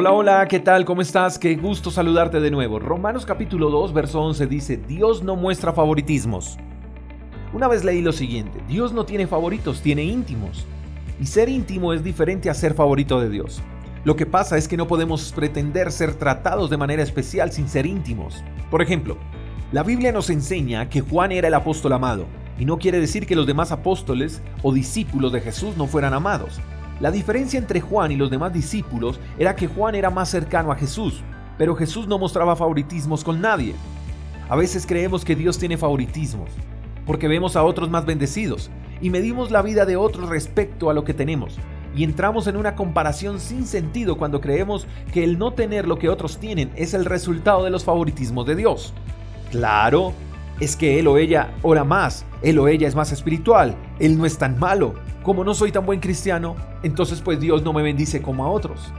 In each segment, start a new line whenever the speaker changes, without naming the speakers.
Hola, hola, ¿qué tal? ¿Cómo estás? Qué gusto saludarte de nuevo. Romanos capítulo 2, verso 11 dice, Dios no muestra favoritismos. Una vez leí lo siguiente, Dios no tiene favoritos, tiene íntimos. Y ser íntimo es diferente a ser favorito de Dios. Lo que pasa es que no podemos pretender ser tratados de manera especial sin ser íntimos. Por ejemplo, la Biblia nos enseña que Juan era el apóstol amado, y no quiere decir que los demás apóstoles o discípulos de Jesús no fueran amados. La diferencia entre Juan y los demás discípulos era que Juan era más cercano a Jesús, pero Jesús no mostraba favoritismos con nadie. A veces creemos que Dios tiene favoritismos, porque vemos a otros más bendecidos, y medimos la vida de otros respecto a lo que tenemos, y entramos en una comparación sin sentido cuando creemos que el no tener lo que otros tienen es el resultado de los favoritismos de Dios. Claro, es que él o ella ora más, él o ella es más espiritual, él no es tan malo. Como no soy tan buen cristiano, entonces pues Dios no me bendice como a otros.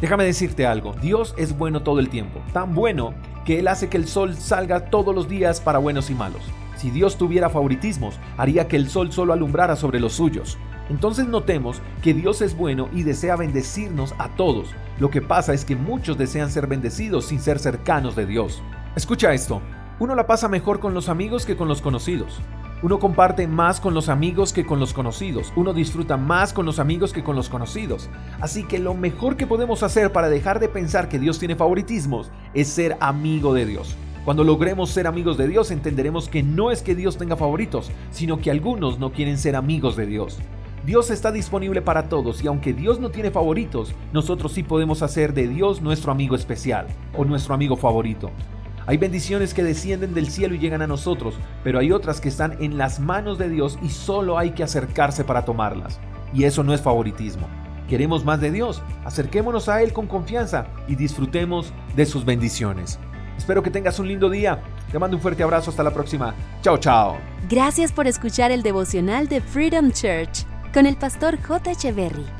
Déjame decirte algo, Dios es bueno todo el tiempo, tan bueno que Él hace que el sol salga todos los días para buenos y malos. Si Dios tuviera favoritismos, haría que el sol solo alumbrara sobre los suyos. Entonces notemos que Dios es bueno y desea bendecirnos a todos. Lo que pasa es que muchos desean ser bendecidos sin ser cercanos de Dios. Escucha esto. Uno la pasa mejor con los amigos que con los conocidos. Uno comparte más con los amigos que con los conocidos. Uno disfruta más con los amigos que con los conocidos. Así que lo mejor que podemos hacer para dejar de pensar que Dios tiene favoritismos es ser amigo de Dios. Cuando logremos ser amigos de Dios entenderemos que no es que Dios tenga favoritos, sino que algunos no quieren ser amigos de Dios. Dios está disponible para todos y aunque Dios no tiene favoritos, nosotros sí podemos hacer de Dios nuestro amigo especial o nuestro amigo favorito. Hay bendiciones que descienden del cielo y llegan a nosotros, pero hay otras que están en las manos de Dios y solo hay que acercarse para tomarlas. Y eso no es favoritismo. Queremos más de Dios, acerquémonos a Él con confianza y disfrutemos de sus bendiciones. Espero que tengas un lindo día. Te mando un fuerte abrazo. Hasta la próxima. Chao, chao.
Gracias por escuchar el devocional de Freedom Church con el pastor J. Echeverry.